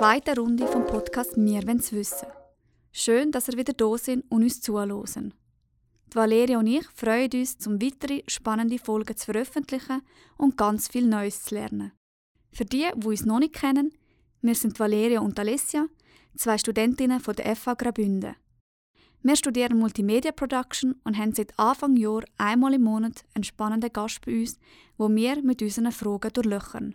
zweiten Runde vom Podcast «Wir wollen's wissen». Schön, dass ihr wieder da sind und uns zuhören. Valeria und ich freuen uns, zum weitere spannende Folgen zu veröffentlichen und ganz viel Neues zu lernen. Für die, die uns noch nicht kennen, wir sind Valeria und Alessia, zwei Studentinnen von der FH Graubünden. Wir studieren Multimedia Production und haben seit Anfang Jahr einmal im Monat einen spannenden Gast bei uns, wo wir mit unseren Fragen durchlöchern.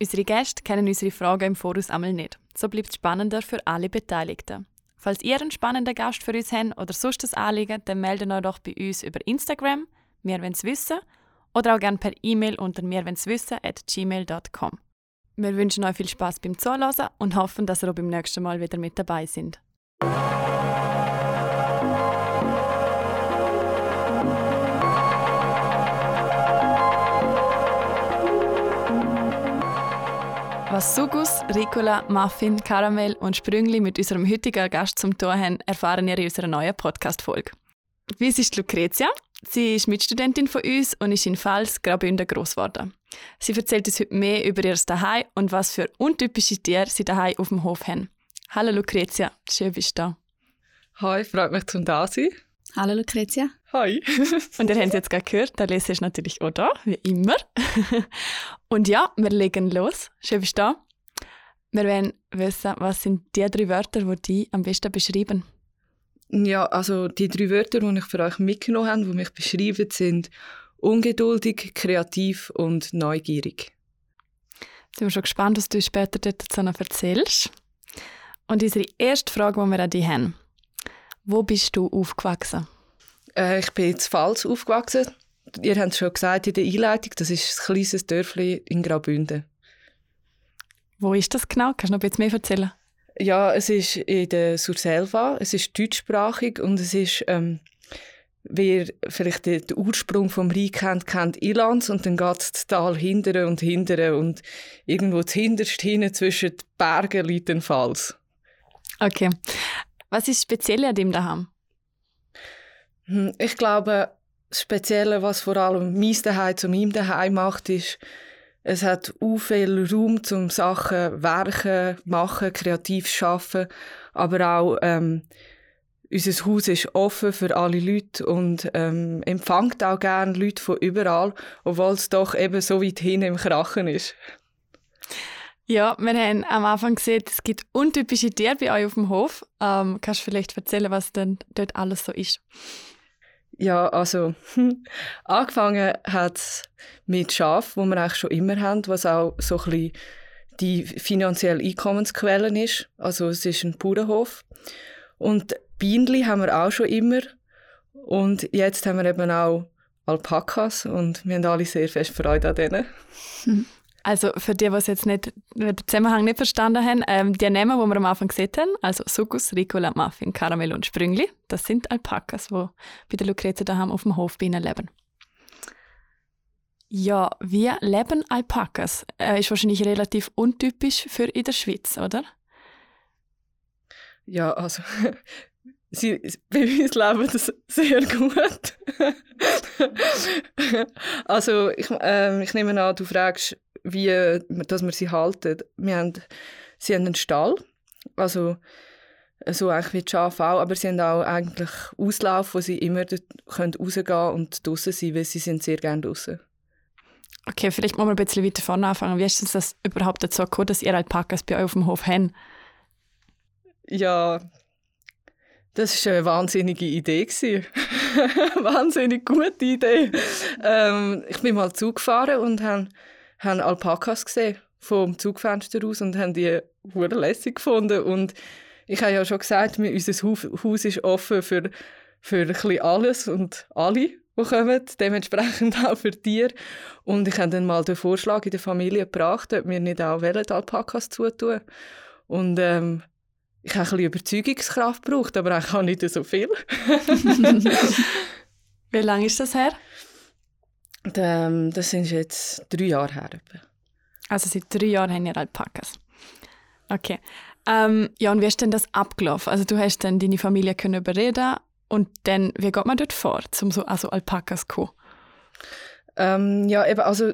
Unsere Gäste kennen unsere Fragen im Voraus einmal nicht. So bleibt es spannender für alle Beteiligten. Falls ihr einen spannenden Gast für uns habt oder sonst ein Anliegen, dann meldet euch doch bei uns über Instagram, wir wollen's wissen, oder auch gerne per E-Mail unter mirwenswissen@gmail.com. Wir wünschen euch viel Spaß beim Zuhören und hoffen, dass ihr auch beim nächsten Mal wieder mit dabei sind. Was Sugus, Ricola, Muffin, Karamell und Sprüngli mit unserem heutigen Gast zum Tor haben, erfahren ihr in unserer neuen Podcast-Folge. Wie ist Lucrezia? Sie ist Mitstudentin von uns und ist in Pfalz, Graubünden, gross geworden. Sie erzählt uns heute mehr über ihr Daheim und was für untypische Tiere sie daheim auf dem Hof haben. Hallo Lucrezia, schön bist du da. Hi, freut mich zum da sein. Hallo Lucrezia. Hi. und ihr habt es jetzt gerade gehört, der Lese ist natürlich auch da, wie immer. und ja, wir legen los. Schön bist du da. Wir wollen wissen, was sind die drei Wörter, die dich am besten beschreiben? Ja, also die drei Wörter, die ich für euch mitgenommen habe, die mich beschreiben, sind ungeduldig, kreativ und neugierig. Ich bin schon gespannt, was du später dazu noch erzählst. Und unsere erste Frage, die wir an dich haben. Wo bist du aufgewachsen? Äh, ich bin in Pfalz aufgewachsen. Ihr habt es schon gesagt in der Einleitung, das ist ein kleines Dörfli in Graubünden. Wo ist das genau? Kannst du noch ein bisschen mehr erzählen? Ja, es ist in der Surselva, es ist deutschsprachig und es ist, ähm, wer vielleicht den, Ursprung vom Reich kennt, kennt Ilanz und dann geht das Tal hintere und hintere und irgendwo hinterst hinten zwischen den Bergen liegt ein Fals. Okay. Was ist speziell an dem daheim? Hm, ich glaube, das Spezielle, was vor allem mein Daheim zu meinem Daheim macht, ist, es hat u viel Raum zum Sachen werken, machen, kreativ schaffen, aber auch ähm, unser Haus ist offen für alle Leute und ähm, empfängt auch gerne Leute von überall, obwohl es doch eben so weit hin im Krachen ist. Ja, wir haben am Anfang gesehen, es gibt untypische Tiere bei euch auf dem Hof. Ähm, kannst du vielleicht erzählen, was denn dort alles so ist? Ja, also angefangen hat es mit Schaf, wo wir eigentlich schon immer haben, was auch so ein bisschen die finanzielle Einkommensquelle ist. Also es ist ein Bauernhof. Und Bienen haben wir auch schon immer. Und jetzt haben wir eben auch Alpakas und wir haben alle sehr fest Freude an denen. Also für die, die jetzt nicht, den Zusammenhang nicht verstanden haben, ähm, die Namen, die wir am Anfang gesehen haben, also Sucus, Ricola, Muffin, Karamell und Sprüngli, das sind Alpakas, die bei der Lucrezia daheim auf dem Hof bei ihnen leben. Ja, wie leben Alpakas? Äh, ist wahrscheinlich relativ untypisch für in der Schweiz, oder? Ja, also sie, bei uns leben das sehr gut. also ich, äh, ich nehme an, du fragst, wie dass wir sie halten. Wir haben, sie haben einen Stall, also so eigentlich wie die Schafe auch, aber sie haben auch eigentlich Auslauf, wo sie immer können rausgehen und draußen sein, weil sie sind sehr gerne draußen. Okay, vielleicht muss man ein bisschen weiter vorne anfangen. Wie ist es das überhaupt dazu gekommen, dass ihr Alpakas bei euch auf dem Hof habt? Ja, das war eine wahnsinnige Idee. Wahnsinnig gute Idee. Ähm, ich bin mal zugefahren und habe haben Alpakas gesehen vom Zugfenster aus und haben die hure lässig gefunden und ich habe ja schon gesagt, unser Haus ist offen für, für alles und alle, die kommen, dementsprechend auch für Tiere. Und ich habe dann mal den Vorschlag in der Familie gebracht, ob wir nicht auch Alpakas zutun Und ähm, ich habe ein bisschen Überzeugungskraft gebraucht, aber eigentlich auch nicht so viel. Wie lange ist das her? Ähm, das sind jetzt drei Jahre her. Also seit drei Jahren haben ihr Alpakas. Okay. Ähm, ja, und wie ist denn das abgelaufen? Also du hast dann deine Familie können überreden und dann, wie geht man dort vor, um so also Alpakas zu kommen? Ähm, ja, eben, also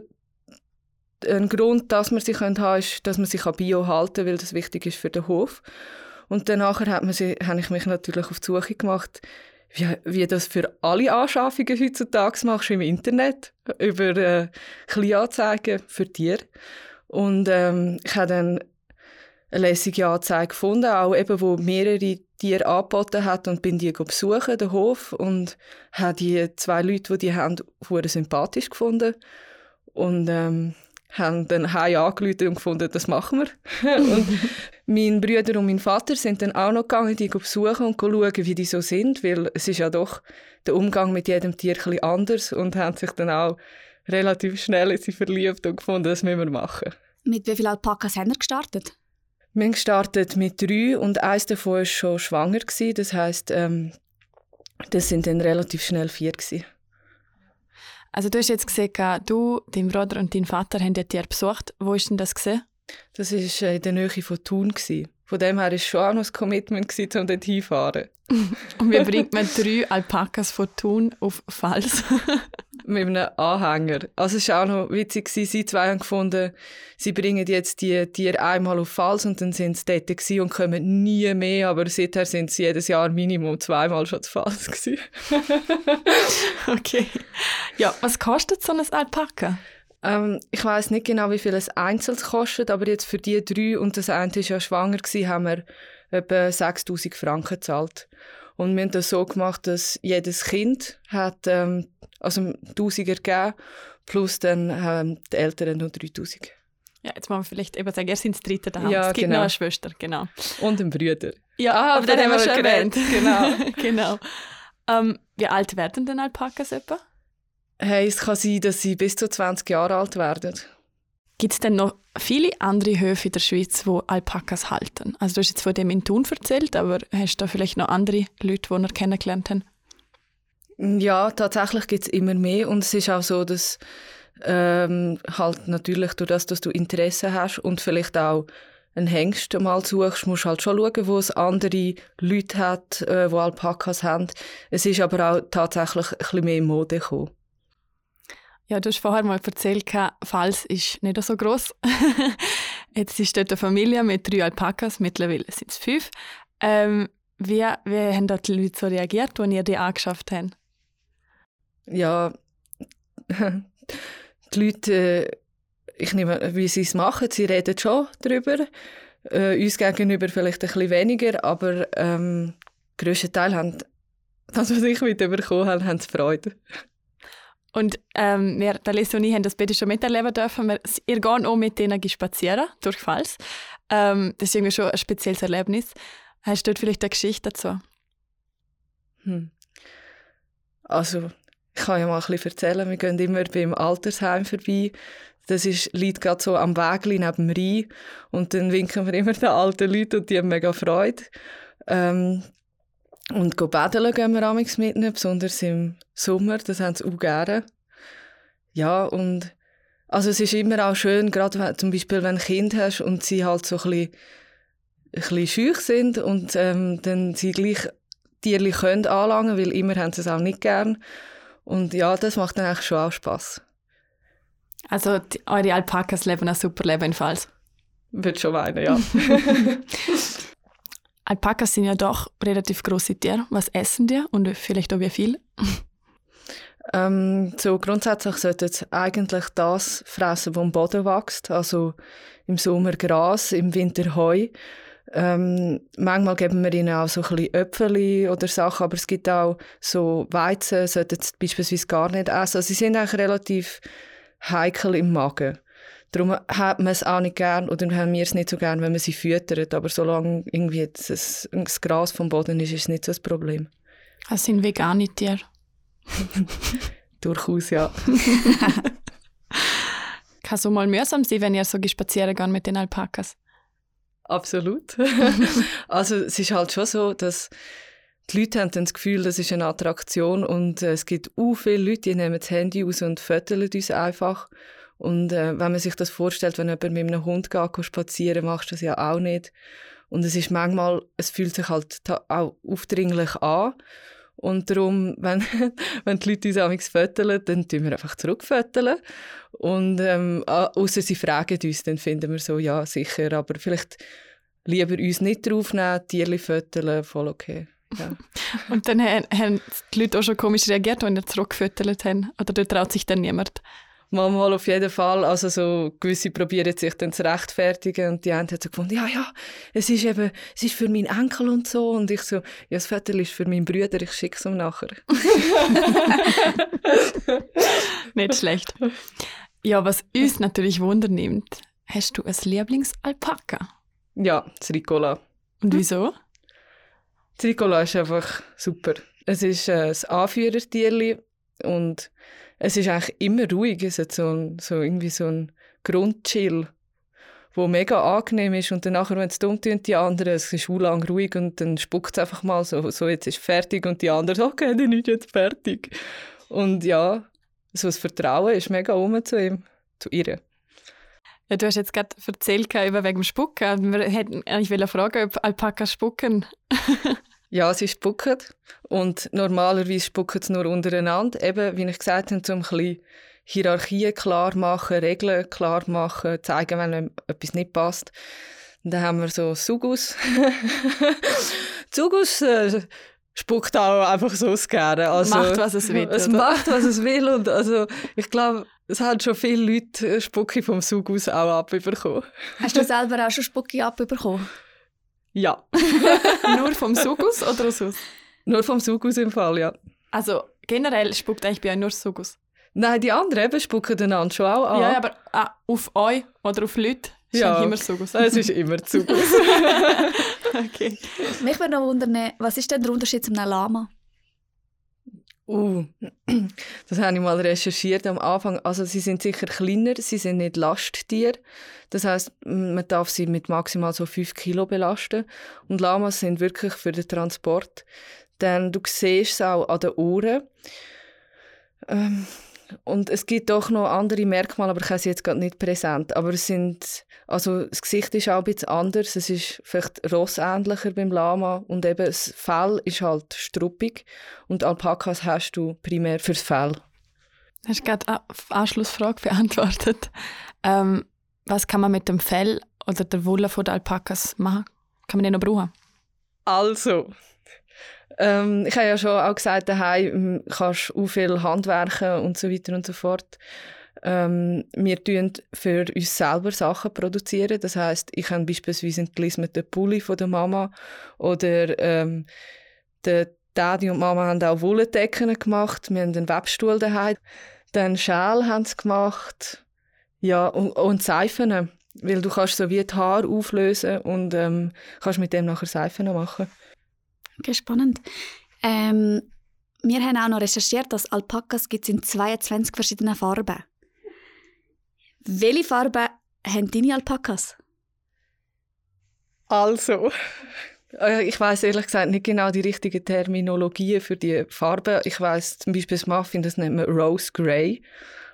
ein Grund, dass man sie haben können, ist, dass man sich an Bio halten kann, weil das wichtig ist für den Hof. Und danach hat man sie, habe ich mich natürlich auf die Suche gemacht, wie, wie das für alle Anschaffungen heutzutage machst im Internet, über äh, Kleinanzeigen für Tiere. Und ähm, ich habe dann eine lässige Anzeige gefunden, auch eben, wo mehrere Tiere angeboten hat und bin die besuchen, den Hof, und habe die zwei Leute, die die haben, sympathisch gefunden. Und ähm, haben dann heim angerufen und gefunden, das machen wir. und mein Bruder und mein Vater sind dann auch noch gegangen, die besuchen und schauen, wie die so sind, weil es ist ja doch der Umgang mit jedem Tier ein anders und haben sich dann auch relativ schnell in sie verliebt und gefunden, das müssen wir machen. Mit wie vielen Alpakas haben wir gestartet? Wir haben gestartet mit drei und eins davon war schon schwanger. Gewesen. Das heisst, ähm, das sind dann relativ schnell vier. Gewesen. Also du hast jetzt gesehen, du, dein Bruder und dein Vater haben die Tiere besucht. Wo ist denn das gesehen? Das war in der Nähe von Thun. Von dem her war es schon auch noch ein Commitment, um dort hinzufahren. und wie bringt man drei Alpakas von Thun auf Fals? mit einem Anhänger. Also es war auch noch witzig, sie zwei haben gefunden, sie bringen jetzt die Tiere einmal auf Fals und dann sind sie dort und kommen nie mehr, aber seither sind sie jedes Jahr Minimum zweimal schon zu Fals okay. Ja, was kostet so ein Alpaka? Ähm, ich weiß nicht genau, wie viel es einzeln kostet, aber jetzt für die drei, und das eine war ja schwanger, gewesen, haben wir etwa 6000 Franken gezahlt. Und wir haben das so gemacht, dass jedes Kind hat ähm, also 1000 gegeben, plus dann ähm, die Eltern noch 3000. Ja, jetzt muss man vielleicht eben sagen, er sind das dritte daheim. Ja, es gibt genau. noch eine Schwester, genau. Und einen Bruder. Ja, ah, aber den haben wir schon erwähnt. Genau. genau. Ähm, wie alt werden denn Alpakas etwa? Hey, es kann sein, dass sie bis zu 20 Jahre alt werden. Gibt es denn noch viele andere Höfe in der Schweiz, wo Alpakas halten? Also du hast jetzt von dem in Thun erzählt, aber hast du da vielleicht noch andere Leute, die ihr kennengelernt haben? Ja, tatsächlich gibt es immer mehr und es ist auch so, dass ähm, halt natürlich durch das, dass du Interesse hast und vielleicht auch einen Hengst mal suchst, musst du halt schon schauen, wo es andere Leute hat, äh, die Alpakas haben. Es ist aber auch tatsächlich ein bisschen mehr Mode gekommen. Ja, du hast vorher mal erzählt, Fals ist nicht so groß. Jetzt ist dort eine Familie mit drei Alpakas, mittlerweile sind es fünf. Ähm, wie, wie haben dort die Leute so reagiert, als ihr die angeschafft habt? Ja, die Leute, äh, ich nehme, wie sie es machen, sie reden schon darüber. Äh, uns gegenüber vielleicht ein bisschen weniger, aber ähm, der grösste Teil haben, das, was ich mitbekommen habe, haben sie Freude. Und ähm, wir, der Lisa und ich, haben das bitte schon miterleben dürfen. Wir, ihr geht auch mit denen spazieren, durch Fals. Ähm, das ist irgendwie schon ein spezielles Erlebnis. Hast du dort vielleicht eine Geschichte dazu? Hm. Also, ich kann ja mal ein bisschen erzählen. Wir gehen immer beim Altersheim vorbei. Das ist, liegt gerade so am Weg neben dem Rhein. Und dann winken wir immer den alten Leuten und die haben mega Freude. Ähm, und go baden gehen wir amigs mit ihnen, besonders im Sommer, das haben sie auch gerne. Ja, und also es ist immer auch schön, gerade wenn, zum Beispiel, wenn du Kind hast und sie halt so ein bisschen, ein bisschen schüch sind und ähm, dann sie gleich Tierli können anlangen, weil immer haben sie es auch nicht gern. Und ja, das macht dann eigentlich schon auch Spass. Also die, eure Alpakas leben ein super Leben in Fals? Würde schon meinen, ja. Alpakas sind ja doch relativ große Tiere. Was essen die und vielleicht auch wie viel? ähm, so grundsätzlich sollten sie eigentlich das fressen, was am Boden wächst. Also im Sommer Gras, im Winter Heu. Ähm, manchmal geben wir ihnen auch so ein bisschen Äpfel oder Sachen, aber es gibt auch so Weizen, sollten sie beispielsweise gar nicht essen. Also sie sind eigentlich relativ heikel im Magen. Darum hat man es auch nicht gern oder haben wir es nicht so gern, wenn man sie füttert. Aber solange irgendwie das, das Gras vom Boden ist, ist es nicht so ein Problem. Das sind vegane Tiere. Durchaus, ja. Kann so mal mühsam sein, wenn ihr so spazieren geht mit den Alpakas? Absolut. also es ist halt schon so, dass die Leute haben dann das Gefühl, das ist eine Attraktion und äh, es gibt auch viele Leute, die nehmen das Handy aus und föteln uns einfach. Und äh, wenn man sich das vorstellt, wenn jemand mit einem Hund geht, spazieren, machst du das ja auch nicht. Und es ist manchmal, es fühlt sich halt auch aufdringlich an. Und darum, wenn, wenn die Leute uns amigs föteln, dann tun wir einfach zurückföteln. Und ähm, außer sie fragen uns, dann finden wir so, ja, sicher, aber vielleicht lieber uns nicht draufnehmen, Tierli föteln, voll okay. Ja. Und dann haben die Leute auch schon komisch reagiert, wenn ihr zurückgefüttert haben? Oder dort traut sich dann niemand? Manchmal auf jeden Fall. Also so, gewisse probieren sich dann zu rechtfertigen und die einen haben so gefunden, ja, ja, es ist eben, es ist für meinen Enkel und so. Und ich so, ja, das Viertel ist für meinen Bruder, ich schicke es ihm nachher. Nicht schlecht. Ja, was uns natürlich wundernimmt, hast du ein Lieblingsalpaka? Ja, das Ricola. Und wieso? Das Ricola ist einfach super. Es ist äh, ein Anführertierli und es ist eigentlich immer ruhig. Es hat so, ein, so irgendwie so ein Grundchill, wo mega angenehm ist. Und dann nachher, wenn es dumm tun, die anderen, es ist lang ruhig und dann spuckt es einfach mal so, so jetzt ist fertig und die anderen, okay, dann ist jetzt fertig. Und ja, so das Vertrauen ist mega um zu ihm, zu ihr. Ja, du hast jetzt gerade erzählt über wegen dem Spucken. Wir hätten eigentlich fragen, ob Alpakas spucken. ja, sie spucken. Und normalerweise spucken sie nur untereinander. Eben, wie ich gesagt habe, um ein bisschen Hierarchien klar machen, Regeln klar machen, zeigen, wenn etwas nicht passt. Und dann haben wir so Sugus. Sugus äh, spuckt auch einfach so gerne. Also, macht, was es will. Es oder? macht, was es will. Und also, ich glaube, es haben schon viele Leute Spucki vom Sugus auch abbekommen. Hast du selber auch schon Spucki abbekommen? Ja. Nur vom Sugus oder aus? Nur vom Sugus im Fall, ja. Also generell spuckt eigentlich bei euch nur Sugus? Nein, die anderen eben spucken einander schon auch an. Ja, aber ah, auf euch oder auf Leute ist ja. immer Sugus. Es ist immer Sugus. okay. Mich würde noch wundern, was ist denn der Unterschied zum Lama? Uh, das habe ich mal recherchiert am Anfang. Also sie sind sicher kleiner, sie sind nicht Lasttiere. Das heißt, man darf sie mit maximal so 5 Kilo belasten. Und Lamas sind wirklich für den Transport. Denn du siehst es auch an den Ohren. Ähm, und es gibt doch noch andere Merkmale, aber ich habe sie jetzt gerade nicht präsent. Aber es sind, also das Gesicht ist auch ein bisschen anders. Es ist vielleicht rossähnlicher beim Lama und eben das Fell ist halt struppig und Alpakas hast du primär fürs Fell. Hast du gerade eine Anschlussfrage beantwortet. Ähm, was kann man mit dem Fell oder der Wolle von der Alpakas machen? Kann man den noch brauchen? Also, ähm, ich habe ja schon auch gesagt, daheim hm, kannst du viel handwerken und so weiter und so fort. Ähm, wir produzieren für uns selber Sachen. produzieren. Das heißt, ich habe beispielsweise einen gelismeten Pulli von der Mama oder ähm, der Daddy und Mama haben auch Wolldecken gemacht. Wir haben einen Webstuhl daheim. Dann Schal haben sie gemacht. Ja, und, und Seifen. Weil du kannst so wie die Haare auflösen und ähm, kannst mit dem nachher Seifen machen. Okay, spannend. Ähm, wir haben auch noch recherchiert, dass Alpakas gibt in 22 verschiedenen Farben. Welche Farben haben deine Alpakas? Also, äh, ich weiß ehrlich gesagt nicht genau die richtige Terminologie für die Farben. Ich weiß zum Beispiel das Muffin, das nennt man Rose Grey,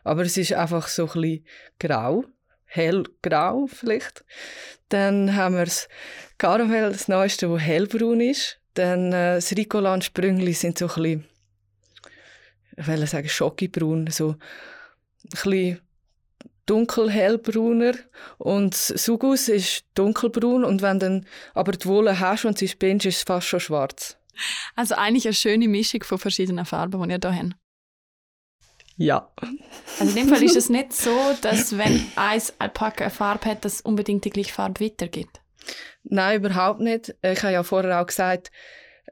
aber es ist einfach so ein bisschen grau, hellgrau vielleicht. Dann haben wir das Karamell, das Neueste, das hellbraun ist. Dann äh, das Ricola und Sprüngli sind so ein bisschen, ich will sagen, schokibraun, so ein bisschen dunkel-hellbrauner und Sugus ist dunkelbraun und wenn dann aber die Wolle hast und sie spinnst, ist es fast schon schwarz. Also eigentlich eine schöne Mischung von verschiedenen Farben, die ihr hier habt. Ja. Also in dem Fall ist es nicht so, dass wenn ein Alpaka eine Farbe hat, dass unbedingt die gleiche Farbe weitergeht. Nein, überhaupt nicht. Ich habe ja vorher auch gesagt,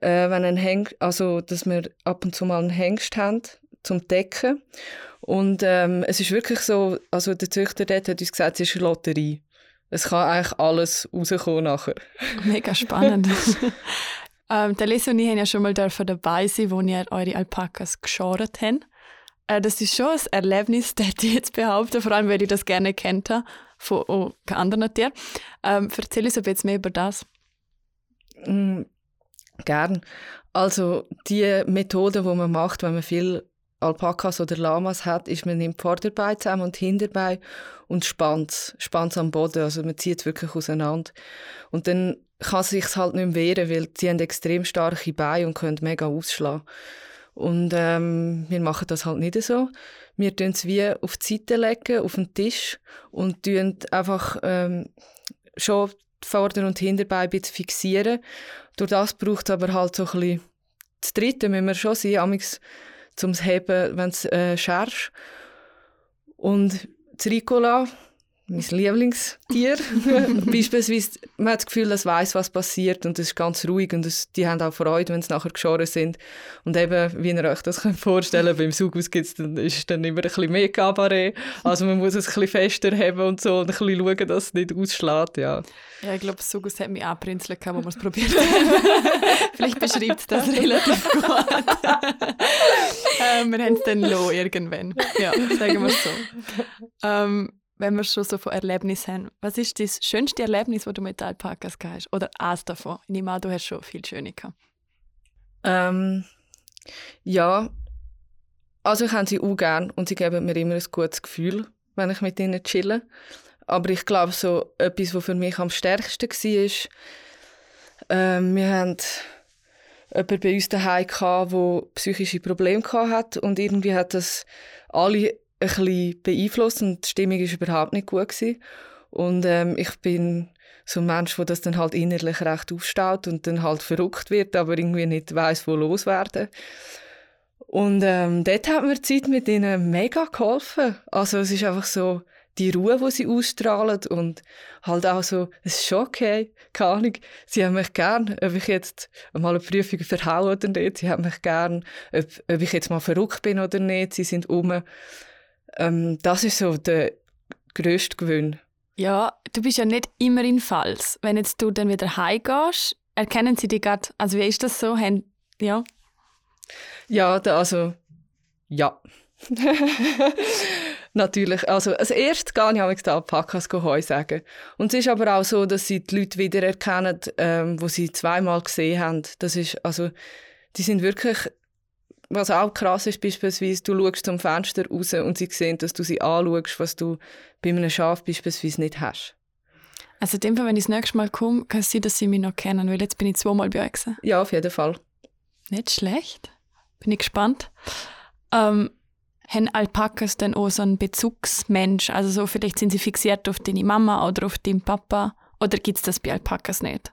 äh, wenn ein Heng also dass wir ab und zu mal einen Hengst haben zum Decken. Und ähm, es ist wirklich so, also der Züchter dort hat uns gesagt, es ist eine Lotterie. Es kann eigentlich alles rauskommen nachher. Mega spannend. ähm, der Lisa und ich haben ja schon mal dabei sein, wo ihr eure Alpakas geschoren habt. Äh, das ist schon ein Erlebnis, das ich jetzt behaupten, vor allem, weil ich das gerne kennt habe von oh, anderen Tieren. Ähm, erzähl uns jetzt mehr über das. Mm, gern. Also die Methode, die man macht, wenn man viel Alpakas oder Lamas hat, ist, man nimmt Vorderbein zusammen und Hinterbein und spannt es, spannt am Boden. Also man zieht es wirklich auseinander. Und dann kann sich halt nicht mehr wehren, weil sie haben extrem starke Beine und können mega ausschlagen. Und ähm, wir machen das halt nicht so. Wir legen es wie auf die Seite legen, auf den Tisch und tun einfach ähm, schon Vorder- und Hinterbeine ein bisschen fixieren. Durch das braucht es aber halt so ein bisschen das Dritte müssen wir schon sein, amigs zum Heben, wenn es äh, schärfst. Und das Ricola, mein Lieblingstier. Beispielsweise, man hat das Gefühl, es weiß, was passiert und es ist ganz ruhig und es, die haben auch Freude, wenn sie nachher geschoren sind. Und eben, wie ihr euch das könnt vorstellen beim Sugus gibt's dann, ist dann immer ein bisschen mehr Kabarett. Also man muss es ein bisschen fester haben und so und ein bisschen schauen, dass es nicht ausschlägt, ja. Ja, ich glaube, Sugus hat mich auch prinzelt, wo wir es probiert haben. Vielleicht beschreibt das relativ gut. ähm, wir haben es dann irgendwann. Ja, sagen wir es so. Ähm, wenn wir schon so von Erlebnissen haben, was ist das schönste Erlebnis, das du mit Alpakas hast? Oder eins davon? Ich nehme an, du hast schon viel schöne gehabt. Ähm, ja, also ich habe sie auch gerne und sie geben mir immer ein gutes Gefühl, wenn ich mit ihnen chille. Aber ich glaube, so etwas, was für mich am stärksten war, ähm, wir hatten jemanden bei uns daheim der psychische Probleme hatte und irgendwie hat das alle ein bisschen beeinflusst und die Stimmung war überhaupt nicht gut. Gewesen. Und ähm, ich bin so ein Mensch, der das dann halt innerlich recht aufstaut und dann halt verrückt wird, aber irgendwie nicht weiß, wo loswerden. Und ähm, dort hat mir die Zeit mit ihnen mega geholfen. Also es ist einfach so die Ruhe, die sie ausstrahlen und halt auch so, es ist schon okay, keine Ahnung, sie haben mich gern, ob ich jetzt mal eine Prüfung verhaue oder nicht, sie haben mich gern, ob, ob ich jetzt mal verrückt bin oder nicht, sie sind um. Ähm, das ist so der grösste Gewinn. Ja, du bist ja nicht immer in Falls. Wenn jetzt du dann wieder heimgehst, erkennen sie dich gerade, also wie ist das so? Ja, ja also, ja. Natürlich. Also, als erstes gehe ich am Alpakas Heu sagen. Und es ist aber auch so, dass sie die Leute wieder erkennen, ähm, wo sie zweimal gesehen haben. Das ist, also, die sind wirklich was auch krass ist, beispielsweise, du schaust zum Fenster raus und sie sehen, dass du sie anschaust, was du bei einem Schaf beispielsweise nicht hast. Also in dem Fall, wenn ich das nächste Mal komme, kann es sein, dass sie mich noch kennen, weil jetzt bin ich zweimal bei euch gewesen. Ja, auf jeden Fall. Nicht schlecht. Bin ich gespannt. Ähm, haben Alpakas denn auch so einen Bezugsmensch? Also so vielleicht sind sie fixiert auf deine Mama oder auf deinen Papa oder gibt es das bei Alpakas nicht?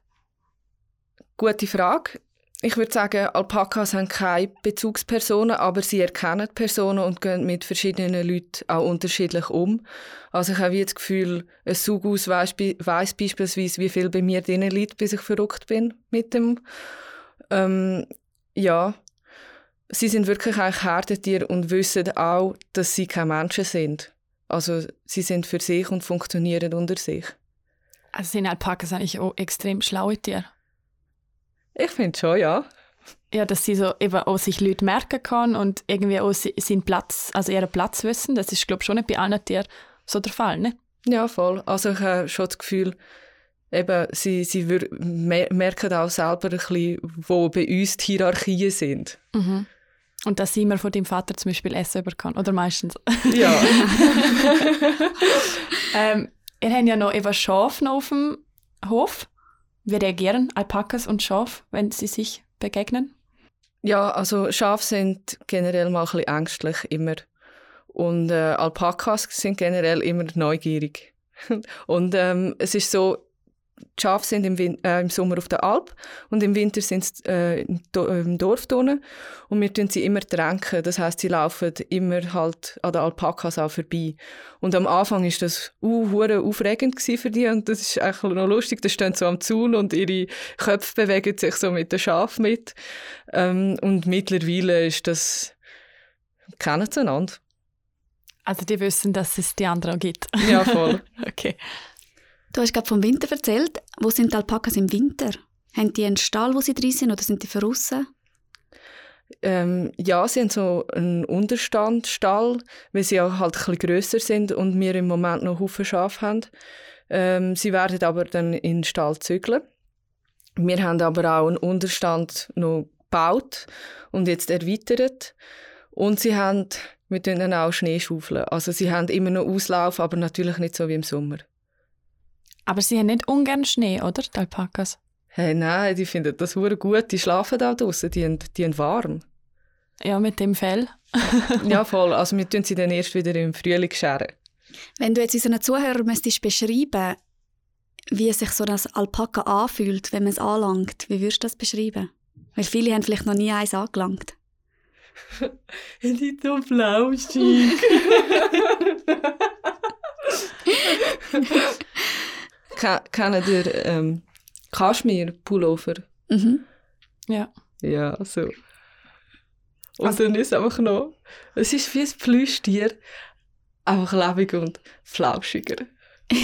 Gute Frage. Ich würde sagen, Alpakas haben keine Bezugspersonen, aber sie erkennen Personen und gehen mit verschiedenen Leuten auch unterschiedlich um. Also ich habe das Gefühl, ein Sugus weiss, weiss beispielsweise, wie viel bei mir drinnen liegt, bis ich verrückt bin mit dem. Ähm, ja, sie sind wirklich eigentlich Herdentiere und wissen auch, dass sie keine Menschen sind. Also sie sind für sich und funktionieren unter sich. Also sind Alpakas eigentlich auch extrem schlaue Tiere? Ich finde schon, ja. Ja, dass sie so eben auch sich Leute merken kann und irgendwie auch seinen Platz, also ihren Platz wissen. Das ist, glaube ich, schon nicht bei allen Tieren so der Fall, ne? Ja, voll. Also ich habe schon das Gefühl, eben, sie, sie merken auch selber ein bisschen, wo bei uns die Hierarchien sind. Mhm. Und dass sie immer von deinem Vater zum Beispiel essen über kann, oder meistens. Ja. ähm, ihr habt ja noch eben Schafe auf dem Hof. Wie reagieren Alpakas und Schaf, wenn sie sich begegnen? Ja, also Schafe sind generell mal ein bisschen ängstlich immer. Und äh, Alpakas sind generell immer neugierig. und ähm, es ist so, die Schafe sind im, Win äh, im Sommer auf der Alp und im Winter sind sie äh, im, Do im Dorf drinnen. und wir tun sie immer tränken. Das heißt, sie laufen immer halt an den Alpakas auch vorbei. Und am Anfang ist das uh, aufregend für die und das ist eigentlich noch lustig. Die stehen so am Zaun und ihre Köpfe bewegen sich so mit den Schafen mit. Ähm, und mittlerweile ist das kennen sie einander. Also die wissen, dass es die anderen gibt. Ja, voll. okay. Du hast gerade vom Winter erzählt. Wo sind die Alpakas im Winter? Haben die einen Stall, wo sie drin sind, oder sind die verrissen? Ähm, ja, sie haben so einen Unterstandstall, weil sie auch halt ein grösser sind und wir im Moment noch Haufen Schafe haben. Ähm, sie werden aber dann in den Stall zügeln. Wir haben aber auch einen Unterstand noch gebaut und jetzt erweitert. Und sie haben, wir tun auch Schneeschaufeln. Also sie haben immer noch Auslauf, aber natürlich nicht so wie im Sommer. Aber sie haben nicht ungern Schnee, oder, die Alpakas? Hey, nein, die finden das hure gut. Die schlafen da draußen, die, haben- die haben warm. Ja, mit dem Fell. ja, voll. Also wir tun sie dann erst wieder im Frühling scheren. Wenn du jetzt unseren Zuhörern müsstest beschreiben, wie sich so das Alpaka anfühlt, wenn man es anlangt, wie würdest du das beschreiben? Weil viele haben vielleicht noch nie eins angelangt. Nicht so flauschig. Ke- Kennt ihr ähm, Kaschmir-Pullover? Mhm. Ja. Ja, so. Und dann ist es einfach noch, es ist wie ein Plüschtier, einfach lebendig und flauschiger.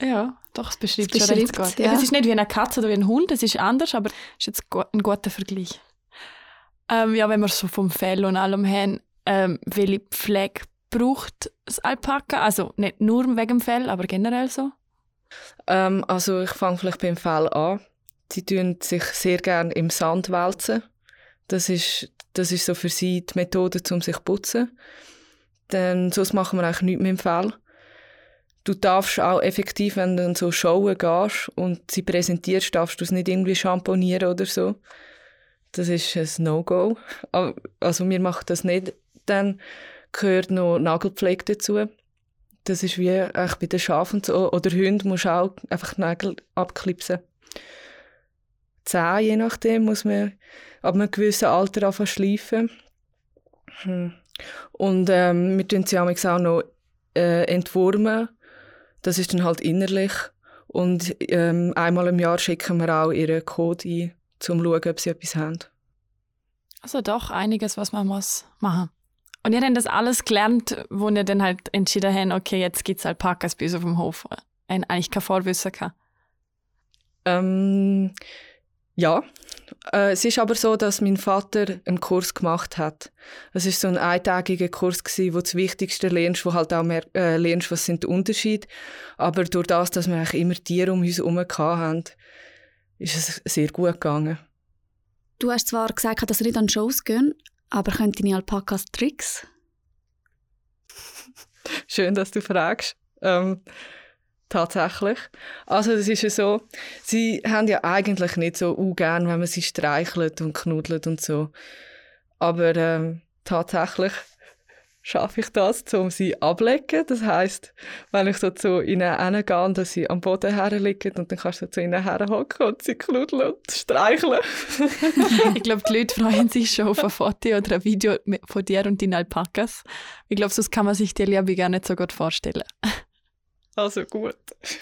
Ja, doch, es beschreibt Es schon recht gut. ja. Es ist nicht wie eine Katze oder wie ein Hund, es ist anders, aber es ist jetzt ein guter Vergleich. Ähm, ja, wenn wir so vom Fell und allem haben, ähm, welche Pflege braucht das Alpaka? Also nicht nur wegen dem Fell, aber generell so? Ähm, also ich fange vielleicht beim Fell an. Sie tun sich sehr gerne im Sand wälzen. Das ist, das ist so für sie die Methode, um sich zu putzen. Dann, sonst machen wir eigentlich nichts mit dem Fell. Du darfst auch effektiv, wenn du so Showen gehst und sie präsentierst, darfst du es nicht irgendwie schamponieren oder so. Das ist ein No-Go. Also wir machen das nicht. Dann gehört noch Nagelpflege dazu. Das ist wie eigentlich bei den Schafen so. Oder Hunden musst du auch einfach die Nägel abklipsen. Zähne, je nachdem, muss man ab einem gewissen Alter anfangen schleifen. Hm. Und ähm, wir tun sie auch noch äh, entwurmen. Das ist dann halt innerlich. Und ähm, einmal im Jahr schicken wir auch ihren Code ein, um zu schauen, ob sie etwas haben. Also doch einiges, was man muss machen. Und ihr habt das alles gelernt, wo ihr dann halt entschieden habt, okay, jetzt gibt es Alpakas bei uns auf dem Hof. Ein eigentlich kein Vorwissen gehabt. Ähm, ja, äh, es ist aber so, dass mein Vater einen Kurs gemacht hat. Es ist so ein eintägiger Kurs gewesen, wo das Wichtigste lernst, wo halt auch mehr, äh, lernst, was sind die Unterschiede. Aber durch das, dass wir eigentlich immer Tiere um uns herum hatten, ist es sehr gut gegangen. Du hast zwar gesagt, dass ihr nicht an Shows gehen, aber können deine Alpakas Tricks? Schön, dass du fragst. Ähm, tatsächlich. Also es ist ja so, sie haben ja eigentlich nicht so ungern, wenn man sie streichelt und knuddelt und so. Aber ähm, tatsächlich schaffe ich das, um sie ablecken. Das heißt, wenn ich so zu ihnen hingehe, dass sie am Boden herliegen und dann kannst du so zu ihnen herhocken und sie knuddeln und streicheln. Ich glaube, die Leute freuen sich schon auf ein Foto oder ein Video von dir und deinen Alpakas. Ich glaube, sonst kann man sich die Liebe gar nicht so gut vorstellen. Also gut.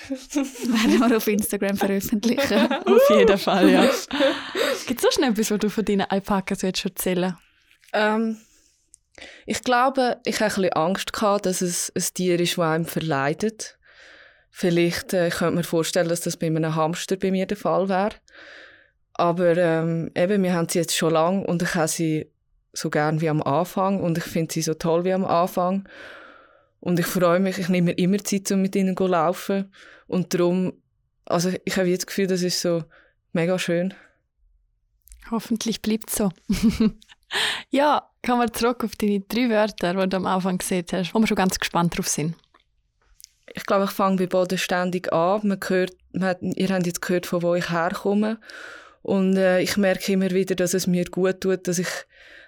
Werden wir auf Instagram veröffentlichen. Auf jeden Fall, ja. Gibt es sonst noch etwas, was du von deinen Alpakas willst erzählen Ähm, ich glaube, ich hatte ein bisschen Angst, gehabt, dass es ein Tier ist, das einem verleidet. Vielleicht äh, ich könnte mir vorstellen, dass das bei einem Hamster bei mir der Fall wäre. Aber ähm, eben, wir haben sie jetzt schon lange und ich habe sie so gern wie am Anfang und ich finde sie so toll wie am Anfang. Und ich freue mich, ich nehme mir immer Zeit, um mit ihnen zu laufen. Und darum, also ich habe jetzt das Gefühl, das ist so mega schön. Hoffentlich bleibt es so. ja, kommen wir zurück auf die drei Wörter, die du am Anfang gesehen hast, wo wir schon ganz gespannt drauf sind. ich glaube, ich fange bei Boden ständig an. Man hört, man hat, ihr habt jetzt gehört, von wo ich herkomme. Und äh, ich merke immer wieder, dass es mir gut tut, dass ich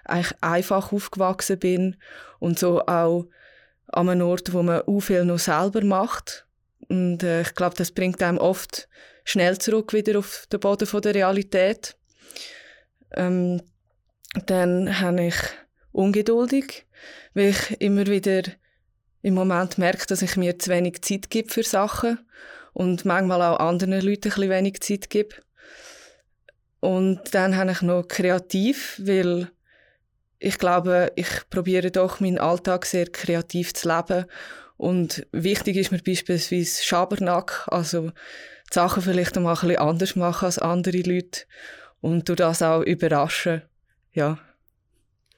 eigentlich einfach aufgewachsen bin und so auch an einem Ort, wo man auch viel noch selber macht. Und äh, ich glaube, das bringt einem oft schnell zurück wieder auf den Boden von der Realität. Ähm, dann habe ich ungeduldig, weil ich immer wieder im Moment merke, dass ich mir zu wenig Zeit gebe für Sachen und manchmal auch anderen Leuten ein wenig Zeit gebe. Und dann habe ich noch kreativ, weil ich glaube, ich probiere doch meinen Alltag sehr kreativ zu leben. Und wichtig ist mir beispielsweise Schabernack, also die Sachen vielleicht einmal ein bisschen anders machen als andere Leute und durch das auch überraschen. Ja.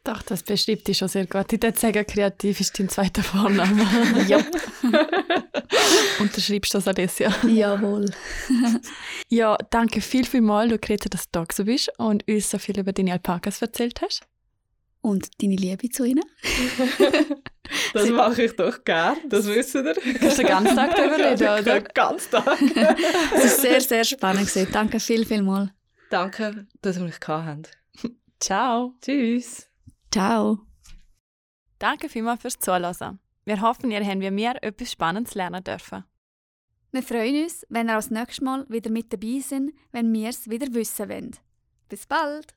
Doch, das beschreibt dich schon sehr gut. Ich würde sagen, kreativ ist dein zweiter Vorname. ja. Unterschreibst du das, Alessia? Jawohl. Ja, danke viel, viel mal, du Greta, dass du da gewesen bist und uns so viel über deine Alpakas erzählt hast. Und deine Liebe zu ihnen? Das mache ich doch gern, das wissen ihr. Kannst du den ganzen Tag darüber reden, oder? Den ganzen Tag. Es war sehr, sehr spannend. Gewesen. Danke viel, viel mal. Danke, dass ihr mich gehabt habt. Ciao. Tschüss. Ciao. Danke vielmals fürs Zuhören. Wir hoffen, ihr habt wie mir etwas Spannendes lernen dürfen. Wir freuen uns, wenn ihr auch das nächste Mal wieder mit dabei sind, wenn wir es wieder wissen wollen. Bis bald!